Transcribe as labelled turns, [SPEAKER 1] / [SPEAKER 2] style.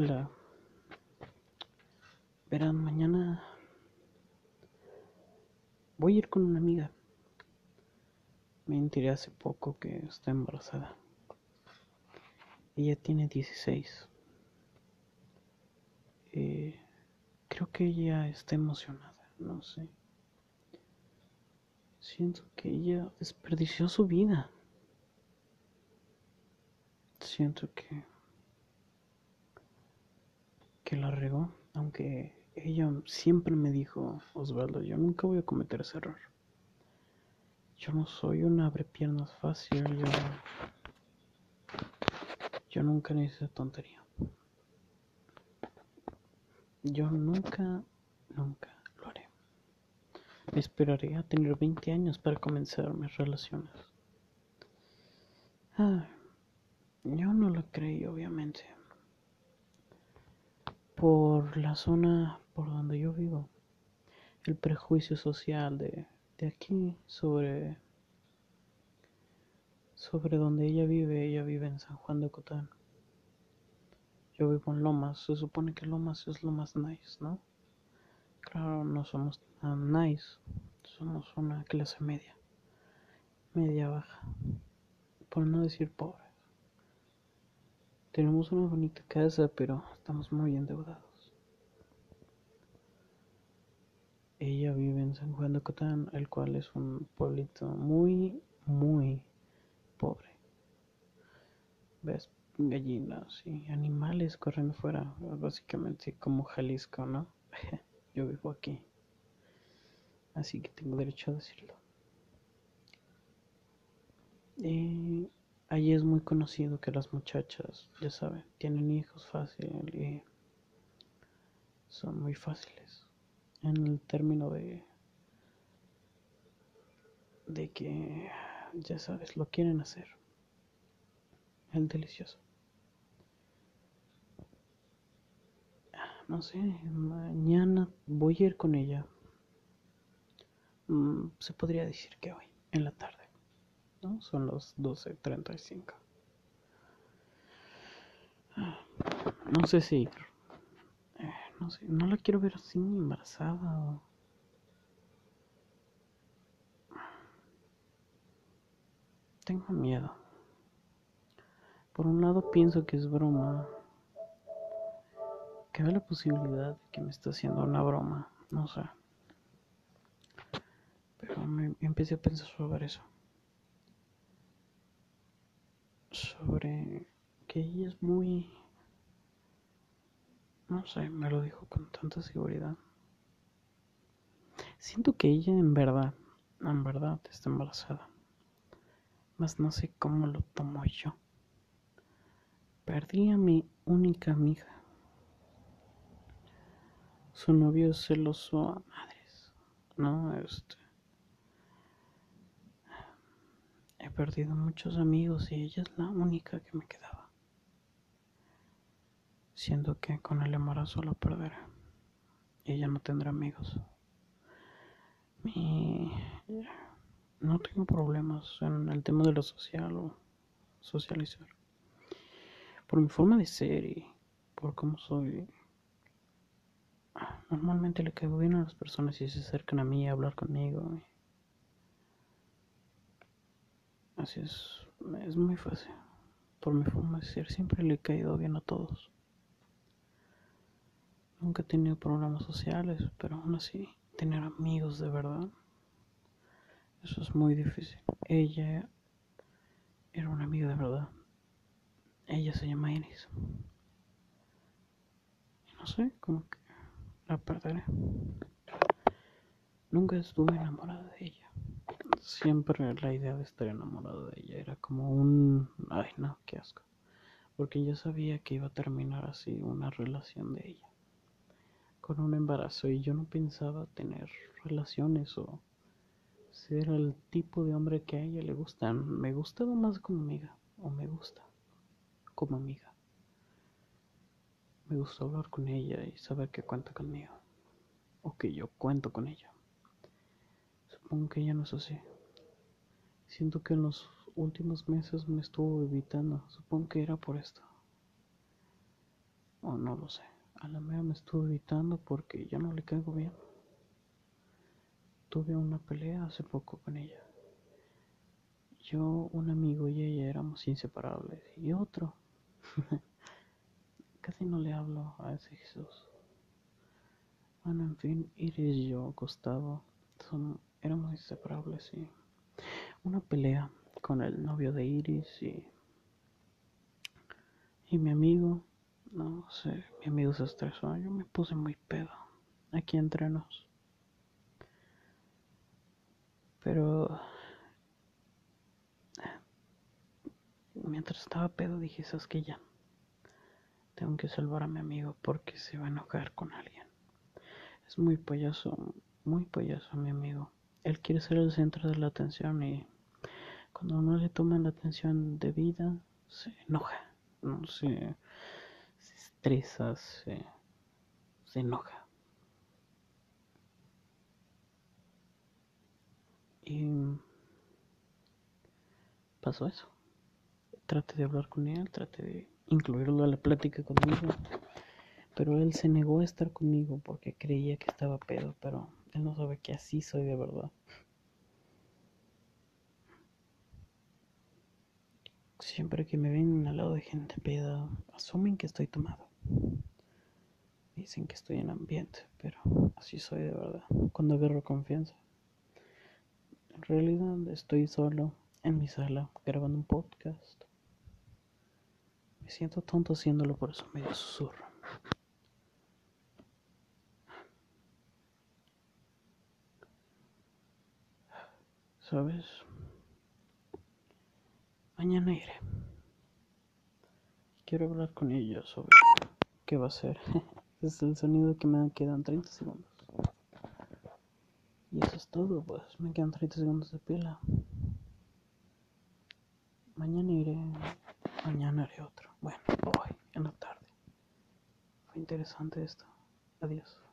[SPEAKER 1] Hola. Verán, mañana voy a ir con una amiga. Me enteré hace poco que está embarazada. Ella tiene 16. Eh, creo que ella está emocionada, no sé. Siento que ella desperdició su vida. Siento que que la regó, aunque ella siempre me dijo, Osvaldo, yo nunca voy a cometer ese error. Yo no soy un abre piernas fácil, yo, yo nunca hice tontería. Yo nunca, nunca lo haré. Esperaré a tener 20 años para comenzar mis relaciones. Ah, yo no lo creí, obviamente por la zona por donde yo vivo, el prejuicio social de, aquí sobre, sobre donde ella vive, ella vive en San Juan de Cotán. Yo vivo en Lomas, se supone que Lomas es lo más nice, ¿no? Claro, no somos tan nice, somos una clase media, media baja, por no decir pobre. Tenemos una bonita casa, pero estamos muy endeudados. Ella vive en San Juan de Cotán, el cual es un pueblito muy, muy pobre. Ves gallinas y animales corriendo fuera, básicamente como Jalisco, ¿no? Yo vivo aquí, así que tengo derecho a decirlo. Y Allí es muy conocido que las muchachas, ya saben, tienen hijos fácil y son muy fáciles en el término de de que ya sabes, lo quieren hacer. El delicioso. No sé, mañana voy a ir con ella. Mm, se podría decir que hoy, en la tarde. ¿No? Son las 12.35. No sé si... Eh, no sé, no la quiero ver así embarazada Tengo miedo. Por un lado pienso que es broma. Que hay la posibilidad de que me esté haciendo una broma. No sé. Pero me empecé a pensar sobre eso. Sobre que ella es muy... No sé, me lo dijo con tanta seguridad. Siento que ella en verdad, en verdad está embarazada. Mas no sé cómo lo tomo yo. Perdí a mi única amiga. Su novio es celoso a madres. No, este. He perdido muchos amigos y ella es la única que me quedaba. Siendo que con el embarazo lo perderé. Y ella no tendrá amigos. Mi... No tengo problemas en el tema de lo social o socializar. Por mi forma de ser y por cómo soy. Normalmente le caigo bien a las personas y se acercan a mí a hablar conmigo. Así es, es muy fácil. Por mi forma de ser, siempre le he caído bien a todos. Nunca he tenido problemas sociales, pero aún así, tener amigos de verdad, eso es muy difícil. Ella era una amiga de verdad. Ella se llama Iris. No sé, como que la perderé. Nunca estuve enamorada de ella siempre la idea de estar enamorado de ella era como un... Ay, no, qué asco. Porque yo sabía que iba a terminar así una relación de ella. Con un embarazo y yo no pensaba tener relaciones o ser el tipo de hombre que a ella le gustan. Me gustaba más como amiga o me gusta como amiga. Me gusta hablar con ella y saber que cuenta conmigo. O que yo cuento con ella. Supongo que ya no es así. Siento que en los últimos meses me estuvo evitando. Supongo que era por esto. O no lo sé. A la mera me estuvo evitando porque ya no le caigo bien. Tuve una pelea hace poco con ella. Yo, un amigo y ella éramos inseparables. Y otro. Casi no le hablo a ese Jesús. Bueno, en fin, Iris y yo, Gustavo, son, éramos inseparables y una pelea con el novio de Iris y, y mi amigo, no sé, mi amigo se estresó, yo me puse muy pedo aquí entre nos. Pero mientras estaba pedo dije, ¿sabes que Ya, tengo que salvar a mi amigo porque se va a enojar con alguien. Es muy payaso, muy payaso mi amigo. Él quiere ser el centro de la atención y cuando no le toman la atención debida, se enoja, no se, estresa, se, se enoja. Y pasó eso. Trate de hablar con él, trate de incluirlo a la plática conmigo. Pero él se negó a estar conmigo porque creía que estaba pedo, pero él no sabe que así soy de verdad. Siempre que me ven al lado de gente peda, asumen que estoy tomado. Dicen que estoy en ambiente, pero así soy de verdad. Cuando agarro confianza. En realidad estoy solo en mi sala grabando un podcast. Me siento tonto haciéndolo, por eso medio susurro. ¿Sabes? Mañana iré. Quiero hablar con ella sobre qué va a ser. es el sonido que me quedan 30 segundos. Y eso es todo, pues me quedan 30 segundos de pila. Mañana iré, mañana haré otro. Bueno, hoy, en la tarde. Fue interesante esto. Adiós.